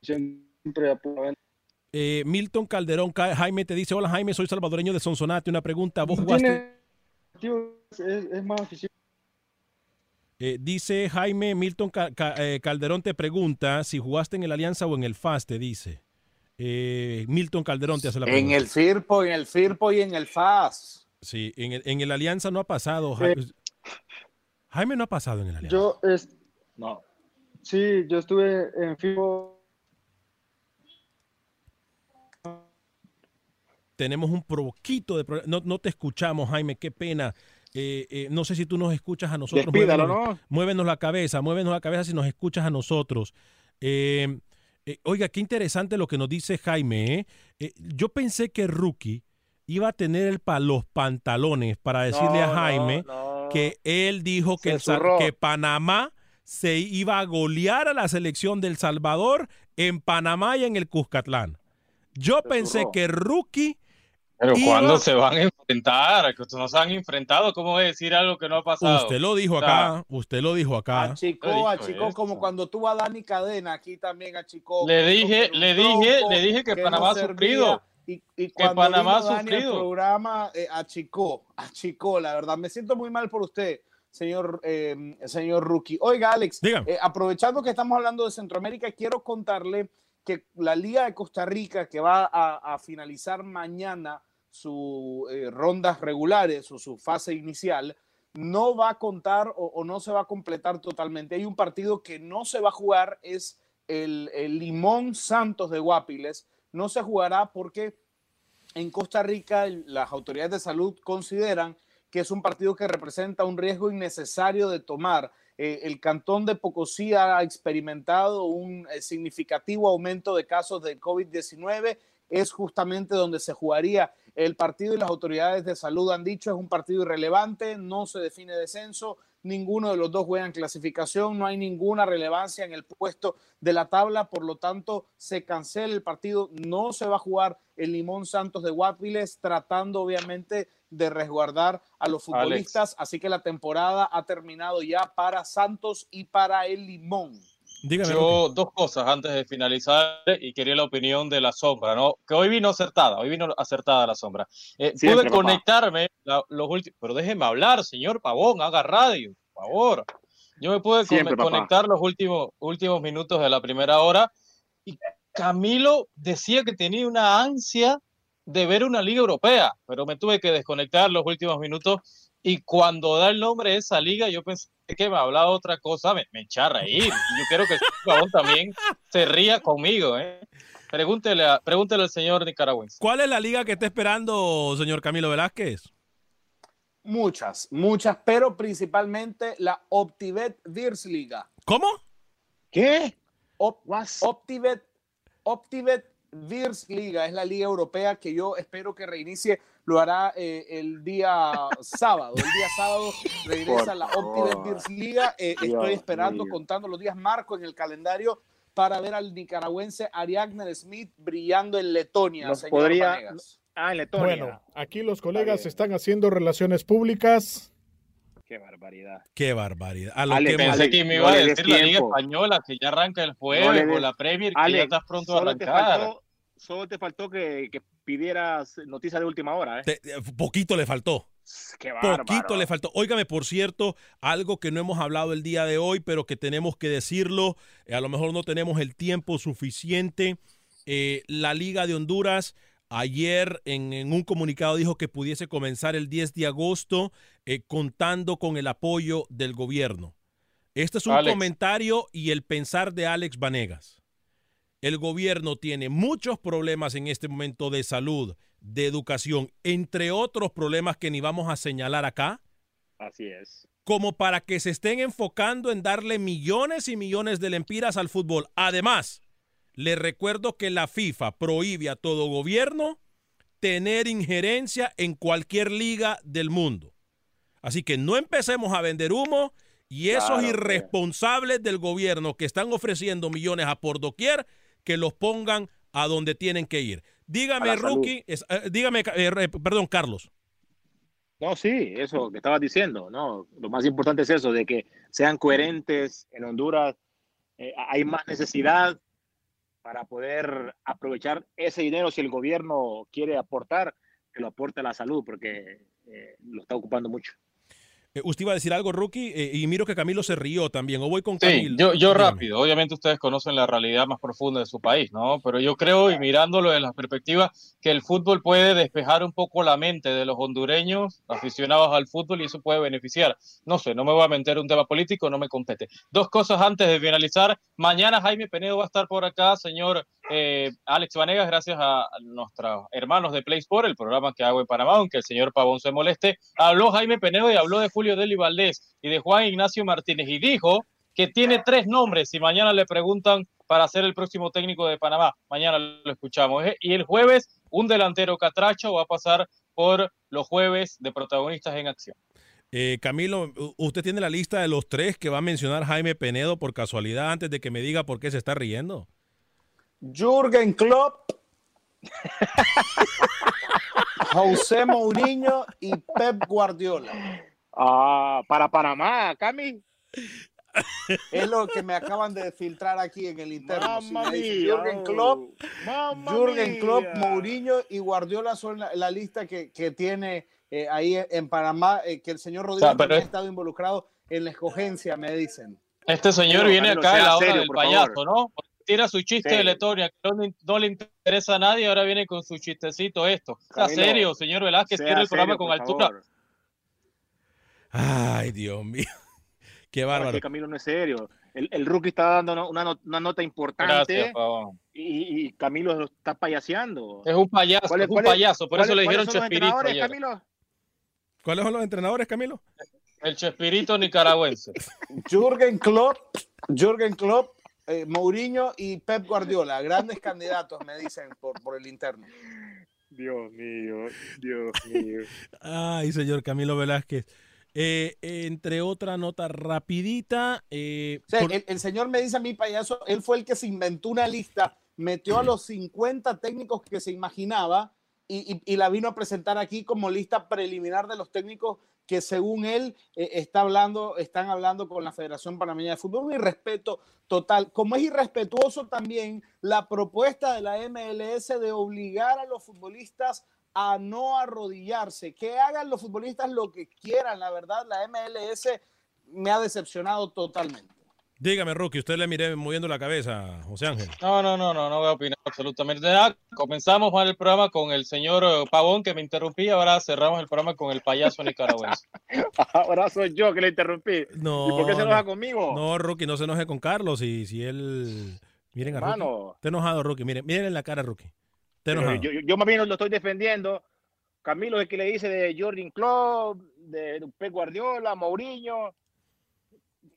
siempre eh, Milton Calderón Jaime te dice hola Jaime soy salvadoreño de Sonsonate una pregunta vos jugaste es, es más eh, dice Jaime Milton eh, Calderón te pregunta si jugaste en el Alianza o en el FAS, te dice. Eh, Milton Calderón te hace la pregunta. En el FIRPO, en el FIRPO y en el FAS. Sí, en el, en el Alianza no ha pasado. Jaime, Jaime no ha pasado en el Alianza. Yo, es, no. Sí, yo estuve en FIRPO. Tenemos un poquito de problema. No, no te escuchamos, Jaime, qué pena. Eh, eh, no sé si tú nos escuchas a nosotros. Despídalo, muévenos, ¿no? muévenos la cabeza, muévenos la cabeza si nos escuchas a nosotros. Eh, oiga, qué interesante lo que nos dice Jaime. yo pensé que Rookie iba a tener el pa los pantalones para decirle No, a Jaime no, no. Que él dijo que, el que Panamá se iba a golear a la selección del Salvador en Panamá y en el Cuscatlán. Yo Se pensé que Rookie Pero Iba- cuando se van a enfrentar, que no se han enfrentado, ¿cómo voy a decir algo que no ha pasado? Usted lo dijo O sea, acá, usted lo dijo acá. Achicó, achicó, como cuando tuvo a Dani Cadena, aquí también achicó. Le dije, le dije, le dije que no Panamá ha servía. sufrido. Y, y cuando Panamá vino ha Dani sufrido. programa, eh, achicó, achicó, la verdad. Me siento muy mal por usted, señor, eh, señor Rookie. Oiga, Alex, eh, aprovechando que estamos hablando de Centroamérica, quiero contarle que la Liga de Costa Rica, que va a, a finalizar mañana sus eh, rondas regulares o su fase inicial, no va a contar o, o, no se va a completar totalmente. Hay un partido que no se va a jugar, es el, el Limón Santos de Guapiles. No se jugará porque en Costa Rica las autoridades de salud consideran que es un partido que representa un riesgo innecesario de tomar. Eh, el cantón de Pocosí ha experimentado un eh, significativo aumento de casos de COVID-19. Es justamente donde se jugaría el partido y las autoridades de salud han dicho es un partido irrelevante, no se define descenso, ninguno de los dos juegan clasificación, no hay ninguna relevancia en el puesto de la tabla, por lo tanto se cancela el partido, no se va a jugar el Limón Santos de Guapiles, tratando obviamente de resguardar a los futbolistas, Alex. así que la temporada ha terminado ya para Santos y para el Limón. Dígame, Yo dos cosas antes de finalizar y quería la opinión de la sombra, ¿no? Que hoy vino acertada, hoy vino acertada la sombra. Eh, Siempre, pude conectarme la, los últimos, pero déjeme hablar, señor Pavón, haga radio, por favor. Yo me pude Siempre, con conectar los últimos, últimos minutos de la primera hora y Camilo decía que tenía una ansia de ver una liga europea, pero me tuve que desconectar los últimos minutos y cuando da el nombre de esa liga, yo pensé que me hablaba otra cosa, me, me a reír. Y yo quiero que el también se ría conmigo. ¿eh? Pregúntele, a, pregúntele al señor nicaragüense. ¿Cuál es la liga que está esperando, señor Camilo Velázquez? Muchas, muchas, pero principalmente la OptiBet Virs Liga. ¿Cómo? ¿Qué? Op OptiBet, OptiBet Virs Liga es la liga europea que yo espero que reinicie. Lo hará eh, el día sábado. El día sábado regresa la Virs Liga. Eh, estoy esperando, mío. contando los días, marco en el calendario para ver al nicaragüense Ariagner Smith brillando en Letonia. Nos señor podría-. Ah, en Letonia. Bueno, aquí los colegas están haciendo relaciones públicas. Qué barbaridad. Qué barbaridad. A lo Ale, que Pensé que me no iba a le des decir la Liga. Española, que ya arranca el No jueves, le o la Premier, que Ale, ya estás pronto a solo te arrancar. faltó, solo te faltó que, que pidieras noticias de última hora, ¿eh? te- poquito le faltó. Qué. Poquito le faltó. Óigame, por cierto, algo que no hemos hablado el día de hoy, pero que tenemos que decirlo, eh, a lo mejor no tenemos el tiempo suficiente. Eh, la Liga de Honduras ayer en, en un comunicado dijo que pudiese comenzar el 10 de agosto eh, contando con el apoyo del gobierno. Este es un Alex. comentario y el pensar de Alex Vanegas. El gobierno tiene muchos problemas en este momento de salud, de educación, entre otros problemas que ni vamos a señalar acá. Así es. Como para que se estén enfocando en darle millones y millones de lempiras al fútbol. Además, les recuerdo que la FIFA prohíbe a todo gobierno tener injerencia en cualquier liga del mundo. Así que no empecemos a vender humo y esos Claro, irresponsables del gobierno que están ofreciendo millones a por doquier, que los pongan a donde tienen que ir. Dígame. Rookie, es- eh, dígame, eh, perdón, Carlos. No, sí, eso que estabas diciendo, ¿no? Lo más importante es eso, de que sean coherentes en Honduras. eh, hay más necesidad para poder aprovechar ese dinero si el gobierno quiere aportar, que lo aporte a la salud, porque lo está ocupando mucho. Eh, usted iba a decir algo, Rookie, Eh, y miro que Camilo se rió también. O voy con Sí, Camilo. yo, rápido. Obviamente ustedes conocen la realidad más profunda de su país, ¿no? Pero yo creo, y mirándolo desde la perspectiva, que el fútbol puede despejar un poco la mente de los hondureños aficionados al fútbol y eso puede beneficiar. No sé, no me voy a meter un tema político, no me compete. Dos cosas antes de finalizar. Mañana Jaime Penedo va a estar por acá, señor eh, Alex Vanegas, gracias a nuestros hermanos de Play Sport, el programa que hago en Panamá, aunque el señor Pavón se moleste. Habló Jaime Penedo y habló de Julio Deli Valdés y de Juan Ignacio Martínez y dijo que tiene tres nombres y mañana le preguntan para ser el próximo técnico de Panamá. Mañana lo escuchamos. ¿eh? Y el jueves, un delantero catracho va a pasar por los jueves de protagonistas en acción. Eh, Camilo, usted tiene la lista de los tres que va a mencionar Jaime Penedo por casualidad antes de que me diga por qué se está riendo. Jürgen Klopp, José Mourinho y Pep Guardiola. Ah, para Panamá, Cami. Es lo que me acaban de filtrar aquí en el interno. Mía, Jürgen. Klopp, Jürgen Klopp. Mourinho y Guardiola son la, la lista que, que tiene eh, ahí en Panamá, eh, que el señor Rodríguez O sea, pero también es- ha estado involucrado en la escogencia, me dicen. Este señor No, viene acá a sea la hora serio, del payaso, favor. ¿no? Tira su chiste Sí. de Letonia, que no, le- no le interesa a nadie, ahora viene con su chistecito esto. Camilo, serio, señor Velázquez, quiere el programa serio, con altura. favor. Ay, Dios mío. Qué No, es bárbaro. que Camilo no es serio. El, el rookie está dando una, una not- una nota importante Gracias, Pavón. y, y Camilo lo está payaseando. Es un payaso, ¿Cuál es es- un payaso, por eso ¿Cuáles- le dijeron cuáles son los Chespirito. Camilo? ¿Cuáles son los entrenadores, Camilo? El Chespirito nicaragüense. Jürgen Klopp, Jürgen Klopp, eh, Mourinho y Pep Guardiola, grandes candidatos, me dicen por, por el interno. Dios mío, Dios mío. Ay, señor Camilo Velázquez. Eh, entre otra nota rapidita. eh, O sea, por- el, el señor me dice a mí, payaso, él fue el que se inventó una lista, metió a los 50 técnicos que se imaginaba y, y- y la vino a presentar aquí como lista preliminar de los técnicos que según él eh, está hablando, están hablando con la Federación Panameña de Fútbol. Un irrespeto total. Como es irrespetuoso también la propuesta de la MLS de obligar a los futbolistas a no arrodillarse, que hagan los futbolistas lo que quieran. La verdad, la MLS me ha decepcionado totalmente. Dígame, Rookie, usted le miré moviendo la cabeza, José Ángel. No, no, no, no, no voy a opinar absolutamente nada. Comenzamos mal el programa con el señor eh, Pavón que me interrumpí, ahora cerramos el programa con el payaso nicaragüense. Ahora soy yo que le interrumpí. No, ¿Y por qué se no. enoja conmigo? No, Rookie, no se enoje con Carlos. Y si él. Miren a Rookie. Hermano. Está enojado, Rookie. Miren, miren en la cara, Rookie. Está enojado. yo, yo, yo más bien lo estoy defendiendo. Camilo es el que le dice de Jordan Klopp, de Pep Guardiola, Mourinho.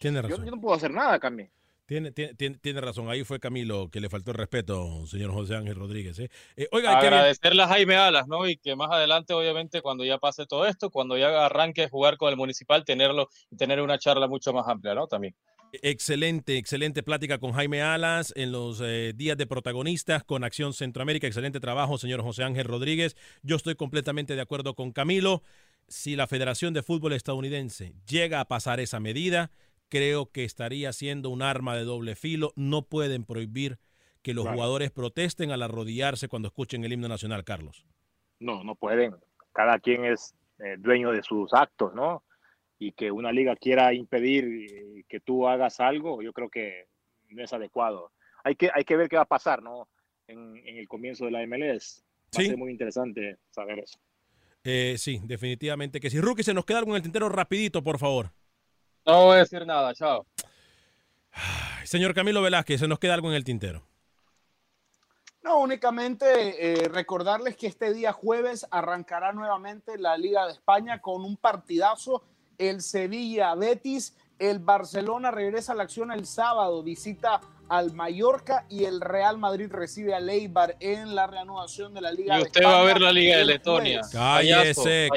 Tiene Yo, razón. yo no puedo hacer nada, Camilo. Tiene, tiene, tiene, tiene razón. Ahí fue Camilo que le faltó el respeto, señor José Ángel Rodríguez. ¿eh? Eh, oiga. Agradecerle a Jaime Alas, ¿no? Y que más adelante, obviamente, cuando ya pase todo esto, cuando ya arranque a jugar con el municipal, tenerlo y tener una charla mucho más amplia, ¿no? También. Excelente, excelente plática con Jaime Alas en los eh, días de protagonistas con Acción Centroamérica. Excelente trabajo, señor José Ángel Rodríguez. Yo estoy completamente de acuerdo con Camilo. Si la Federación de Fútbol Estadounidense llega a pasar esa medida, creo que estaría siendo un arma de doble filo. No pueden prohibir que los Claro. jugadores protesten al arrodillarse cuando escuchen el himno nacional, Carlos. No, no pueden. Cada quien es eh, dueño de sus actos, ¿no? Y que una liga quiera impedir eh, que tú hagas algo, yo creo que no es adecuado. Hay que, hay que ver qué va a pasar, ¿no? En, en el comienzo de la MLS. Va Sí. a ser muy interesante saber eso. Eh, sí, definitivamente que si Rookie se nos queda algo en el tintero rapidito, por favor. No voy a decir nada, chao. Señor Camilo Velázquez, se nos queda algo en el tintero. No, únicamente eh, recordarles que este día jueves arrancará nuevamente la Liga de España con un partidazo el Sevilla Betis, el Barcelona regresa a la acción el sábado, visita al Mallorca y el Real Madrid recibe a Leibar en la reanudación de la Liga Y usted va a ver la Liga de Letonia. Cállese,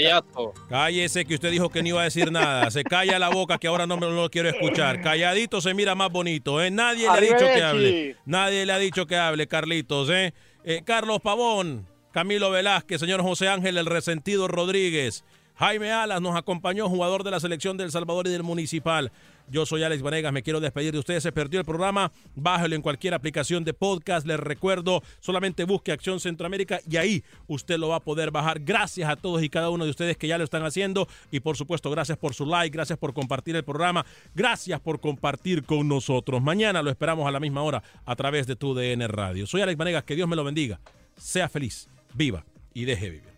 cállese que usted dijo que no iba a decir nada. Se calla la boca que ahora no me no lo quiero escuchar. Calladito se mira más bonito, ¿eh? Nadie le ha dicho que hable. Nadie le ha dicho que hable, Carlitos, ¿eh? Eh, Carlos Pavón, Camilo Velázquez, señor José Ángel El Resentido Rodríguez, Jaime Alas nos acompañó, jugador de la selección del Salvador y del Municipal. Yo soy Alex Vanegas, me quiero despedir de ustedes. Se perdió el programa, bájelo en cualquier aplicación de podcast. Les recuerdo, solamente busque Acción Centroamérica y ahí usted lo va a poder bajar. Gracias a todos y cada uno de ustedes que ya lo están haciendo. Y por supuesto, gracias por su like, gracias por compartir el programa, gracias por compartir con nosotros. Mañana lo esperamos a la misma hora a través de tu DN Radio. Soy Alex Vanegas, que Dios me lo bendiga. Sea feliz, viva y deje vivir.